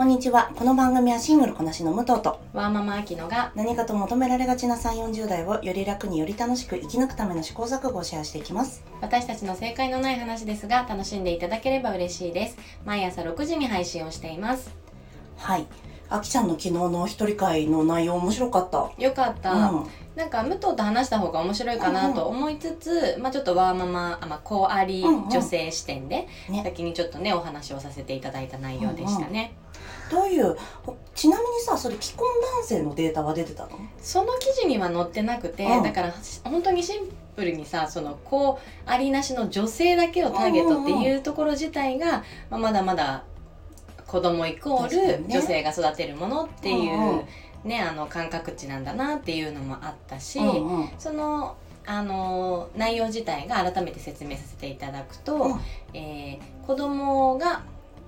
こんにちは。この番組はシングルこなしの武藤とワーママアキノが何かと求められがちな3、40代をより楽により楽しく生き抜くための試行錯誤をシェアしていきます。私たちの正解のない話ですが楽しんでいただければ嬉しいです毎朝6時に配信をしていますはい。あきちゃんの昨日の一人会の内容面白かった。よかった、うん。なんか武藤と話した方が面白いかなと思いつつ、まあちょっとワーママあ、まあ、子ありうんうん女性視点で、ね先にちょっとねお話をさせていただいた内容でしたね、どういう、ほちなみにさ、それ既婚男性のデータは出てたの？その記事には載ってなくて、うん。だから本当にシンプルにさその子ありなしの女性だけをターゲットっていうところ自体が、まあ、まだまだ子供イコール女性が育てるものっていう、ねあの感覚値なんだなっていうのもあったし、うんうん。そのあの内容自体が改めて説明させていただくと、うん。えー子供が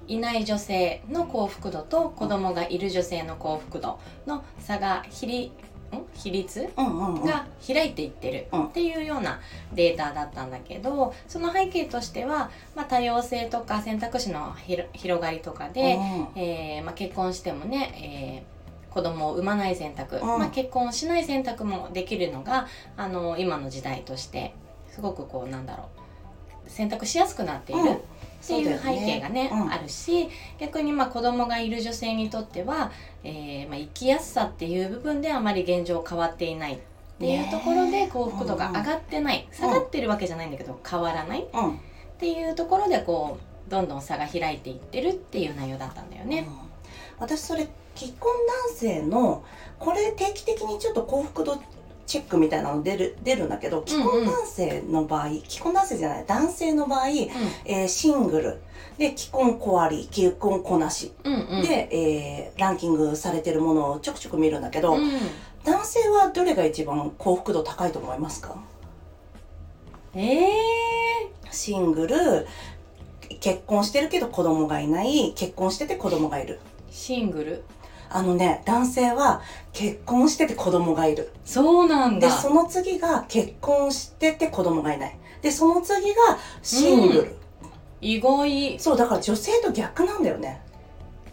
いない女性の幸福度と子供がいる女性の幸福度の差が比率ん？比率？が開いていってるうん。っていうようなデータだったんだけどその背景としては、まあ、多様性とか選択肢の広広がりとかで、えーまあ、結婚してもね、えー子供を産まない選択、うん。まあ、結婚しない選択もできるのがあの今の時代としてすごくこうなんだろう選択しやすくなっている。うんっていう背景がね、うんあるし逆にまあ子供がいる女性にとっては、えーまあ、生きやすさっていう部分であまり現状変わっていない。っていうところで幸福度が上がってない、下がってるわけじゃないんだけど変わらない。っうん。ていうところでこうどんどん差が開いていってるっていう内容だったんだよね。うん。私それ既婚男性のこれ定期的にちょっと幸福度チェックみたいなの出る出るんだけど既婚男性の場合、既婚男性じゃない男性の場合、えーシングル。で既婚子あり既婚子なし、うんうんうん、で、えーランキングされてるものをちょくちょく見るんだけど、うん。男性はどれが一番幸福度高いと思いますか？えー、シングル結婚してるけど子供がいない結婚してて子供がいる。シングル？あのね男性は結婚してて子供がいる。そうなんだ。でその次が結婚してて子供がいない。でその次がシングル、意外。そうだから女性と逆なんだよね。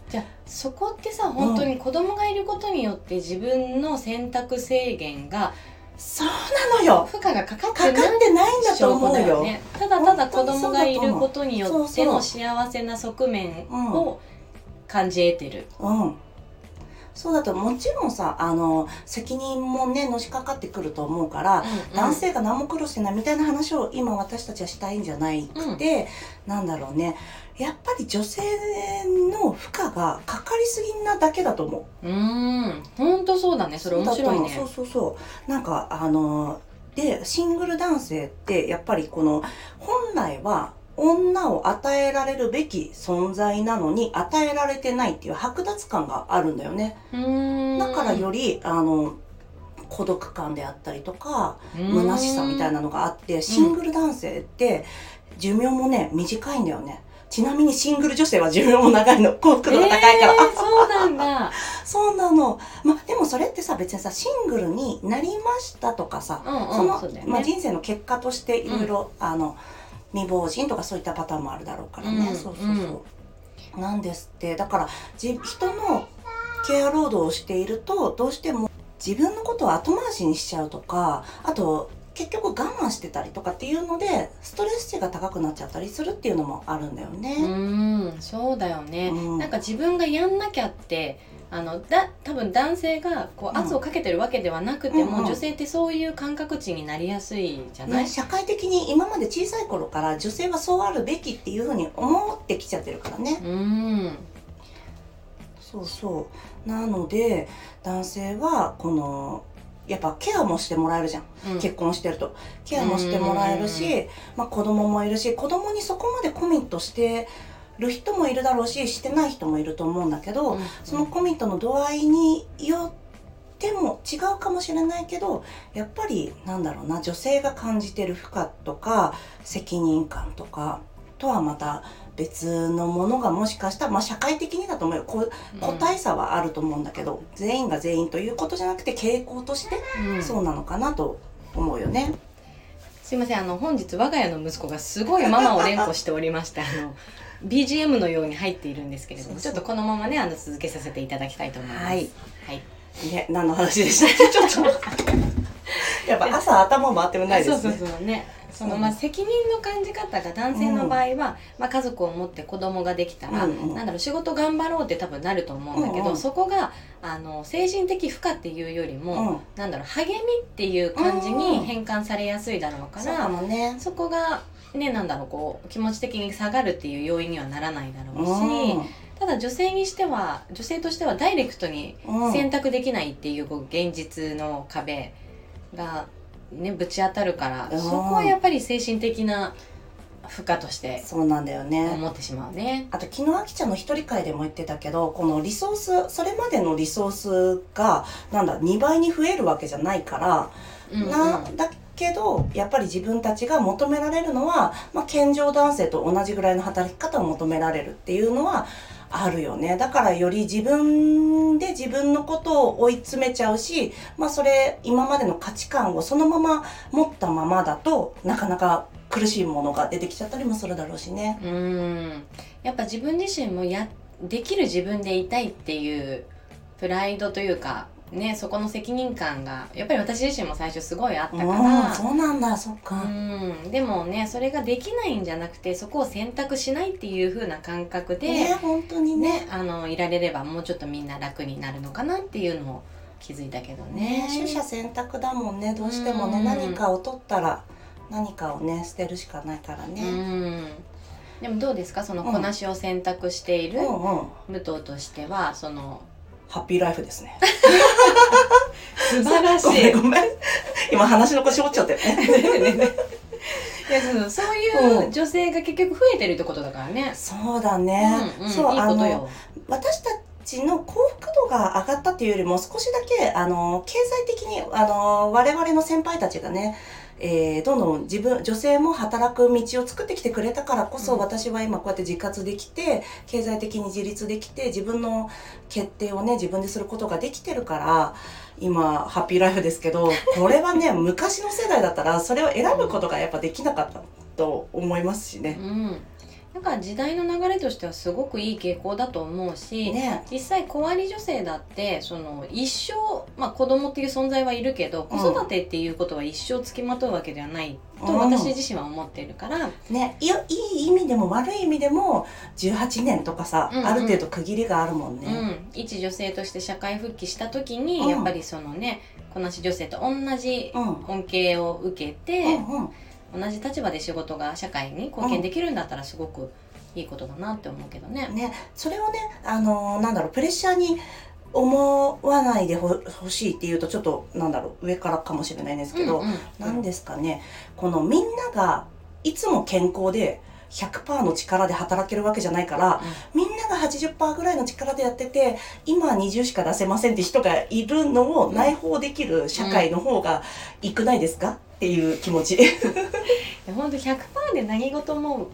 じゃあそこってさ本当に子供がいることによって自分の選択制限がそうなのよ。負荷がかかってかかってないんだと証思うよ。ねただただ子供がいることによっての幸せな側面を感じ得てる、うんそうだともちろんさあの責任もねのしかかってくると思うから、うんうん。男性が何も苦労してないみたいな話を今私たちはしたいんじゃないくて、なんだろうね。やっぱり女性の負荷がかかりすぎなだけだと思う。うーん。本当そうだね。それ面白いね。そうそうそう。なんかあのでシングル男性ってやっぱりこの本来は女を与えられるべき存在なのに与えられてないっていう剥奪感があるんだよね。だからよりあの孤独感であったりとか虚しさみたいなのがあってシングル男性って寿命もね短いんだよね。ちなみにシングル女性は寿命も長いの。幸福度が高いから、えーそうなんだ。そうなの。まあでもそれってさ別にさシングルになりましたとかさ、うんうんそのね。まあ、人生の結果としていろいろあの未亡人とかそういったパターンもあるだろうからね。うんそうそうそう。なんですってだからじ人のケア労働をしているとどうしても自分のことを後回しにしちゃうとかあと結局我慢してたりとかっていうのでストレス値が高くなっちゃったりするっていうのもあるんだよね。うーんそうだよね、うんなんか自分がやんなきゃってあのだ多分男性がこう圧をかけてるわけではなくても、うんうん。女性ってそういう感覚値になりやすいじゃない、ね、社会的に今まで小さい頃から女性はそうあるべきっていうふうに思ってきちゃってるからね。うーん。そうそう。なので男性はこのやっぱケアもしてもらえるじゃん、うん。結婚してると。ケアもしてもらえるし、まあ、子供もいるし子供にそこまでコミットしてる人もいるだろうししてない人もいると思うんだけど、うん。そのコミットの度合いによっても違うかもしれないけどやっぱりなんだろうな女性が感じてる負荷とか責任感とかとはまた別のものがもしかしたら、まあ、社会的にだと思うよ。こ個体差はあると思うんだけど、全員が全員ということじゃなくて傾向としてうん。そうなのかなと思うよね。すいませんあの本日我が家の息子がすごいママを連呼しておりましてあの BGM のように入っているんですけれどもちょっとこのままねあの続けさせていただきたいと思います。はい。はい。ね何の話でした？っ けちょっとやっぱ朝頭回ってもないですね。そうそうそう。ね。そのまあ責任の感じ方が男性の場合は、まあ、家族を持って子供ができたら、うんうん。なんだろう仕事頑張ろうって多分なると思うんだけど、うんうん。そこがあの精神的負荷っていうよりも、うん。なんだろう励みっていう感じに変換されやすいだろうかそうら、かもね。そこがねなんだろうこう気持ち的に下がるっていう要因にはならないだろうし、うん。ただ女性にしては女性としてはダイレクトにうん。選択できないっていうこう現実の壁がねぶち当たるから、うん。そこはやっぱり精神的な負荷としてそうなんだよね。思ってしまうね。あと昨日あきちゃんの一人会でも言ってたけどこのリソースそれまでのリソースがなんだ2倍に増えるわけじゃないから、うんうん。なだけどやっぱり自分たちが求められるのは、まあ、健常男性と同じぐらいの働き方を求められるっていうのはあるよねだからより自分で自分のことを追い詰めちゃうし、まあ、それ今までの価値観をそのまま持ったままだとなかなか苦しいものが出てきちゃったりもするだろうしね。うんやっぱ自分自身もやできる自分でいたいっていうプライドというかねそこの責任感がやっぱり私自身も最初すごいあったかうん、ら。そうなんだそっか、うん、でもねそれができないんじゃなくてそこを選択しないっていう風な感覚で、ね本当にね。ね、あのいられればもうちょっとみんな楽になるのかなっていうのを気づいたけどね。ね。取捨選択だもんね。どうしてもね、うん。何かを取ったら何かをね捨てるしかないからうね、ん。でもどうですか？そのこなしを選択しているうん、うん。武藤としてはそのハッピーライフですね 素晴らしごいめん。ごめん。今話の腰折っちゃってね。いやそうそういう女性が結局増えてるってことだからね。そうだね、うんうん、そういいことよ。私たちの幸福度が上がったっていうよりも少しだけあの経済的にあの我々の先輩たちがねえーどんどん自分女性も働く道を作ってきてくれたからこそ、うん私は今こうやって自活できて経済的に自立できて自分の決定をね自分ですることができてるから今ハッピーライフですけど これはね昔の世代だったらそれを選ぶことがやっぱできなかったと思いますしね。うん。だから時代の流れとしてはすごくいい傾向だと思うし、ね。実際小割女性だってその一生、まあ、子供っていう存在はいるけど子育てっていうことは一生つきまとうわけではないとうん。私自身は思っているから、ね、いやいい意味でも悪い意味でも18年とかさ、うんうん。ある程度区切りがあるもんね。うん、一女性として社会復帰した時に、うん。やっぱりそのねこなし女性と同じうん。恩恵を受けて、うんうん同じ立場で仕事が社会に貢献できるんだったらすごくいいことだなって思うけどね。ね、それをね、あのーなんだろうプレッシャーに思わないでほほしいっていうとちょっとなんだろう上からかもしれないんですけど、うんうんなんですかねこのみんながいつも健康で100%の力で働けるわけじゃないから、みんなが80%ぐらいの力でやってて今は20しか出せませんって人がいるのを内包できる社会の方がいくないですか？っていう気持ち。うん、本当100%で何事も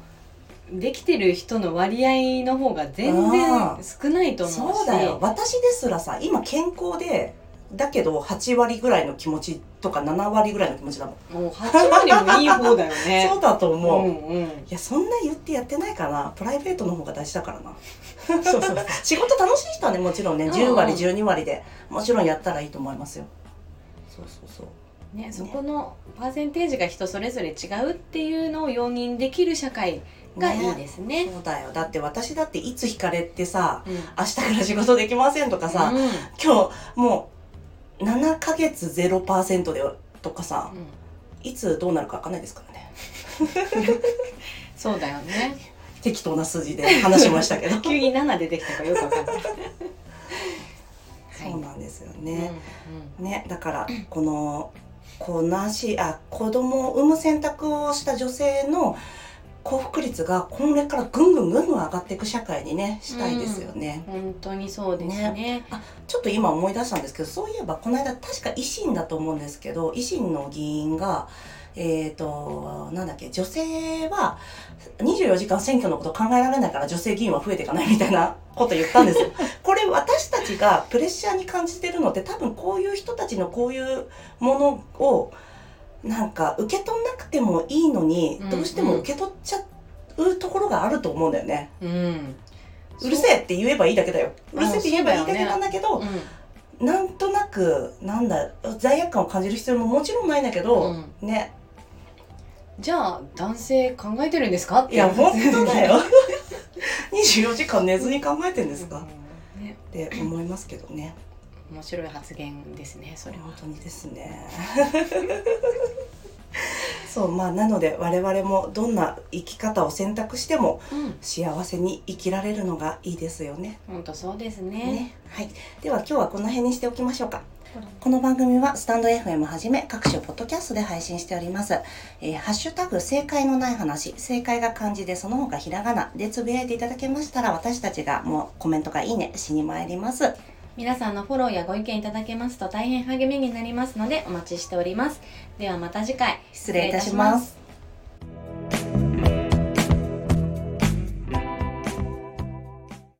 できてる人の割合の方が全然少ないと思うし。そうだよ。私ですらさ今健康でだけど8割ぐらいの気持ちとか7割ぐらいの気持ちだもん、もう8割もいい方だよね。そうだと思う、いんうん。やそんな言ってやってないかなプライベートの方が大事だからな。そうそう仕事楽しい人はねもちろんねうんうん。10割12割でもちろんやったらいいと思いますよ。そうそうそうね、そこのパーセンテージが人それぞれ違うっていうのを容認できる社会がいいですね。そうだよ。だって私だっていつ引かれてさうん。明日から仕事できませんとかさ、うん。今日もう7ヶ月0%でとかさうん。いつどうなるか分かんないですからね。そうだよね。適当な数字で話しましたけど。急に7出てきたかよくわかんない。そうなんですようんね、ねだからこのこなしあ子供を産む選択をした女性の幸福率がこれからぐんぐんぐんぐん上がっていく社会にねしたいですよね、うん本当にそうですね。ちょっと今思い出したんですけどそういえばこの間確か維新だと思うんですけど維新の議員がえっ、となんだっけ女性は24時間選挙のこと考えられないから女性議員は増えていかないみたいな こと言ったんですよ。これ私たちがプレッシャーに感じてるのって多分こういう人たちのこういうものをなんか受け取んなくてもいいのに、うんどうしても受け取っちゃうところがあると思うんだよね。うん。うるせえって言えばいいだけだよ。うるせえって言えばいいだけなんだけど、うんなんとなくなんだ罪悪感を感じる必要ももちろんないんだけど、うん。ねじゃあ男性考えてるんですか？って。いや本当だよ。24時間寝ずに考えてんですか、うん。ね。って思いますけどね。面白い発言ですねそれは。本当にですね。そうまあなので我々もどんな生き方を選択してもうん。幸せに生きられるのがいいですよね。本当そうですね。ね。はい。では今日はこの辺にしておきましょうかこの番組はスタンド FM はじめ各種ポッドキャストで配信しております。えーハッシュタグ正解のない話、正解が漢字でその他ひらがなでつぶやいていただけましたら私たちがもうコメントがいいねしに参ります。皆さんのフォローやご意見いただけますと大変励みになりますのでお待ちしておりますではまた次回失礼いたします。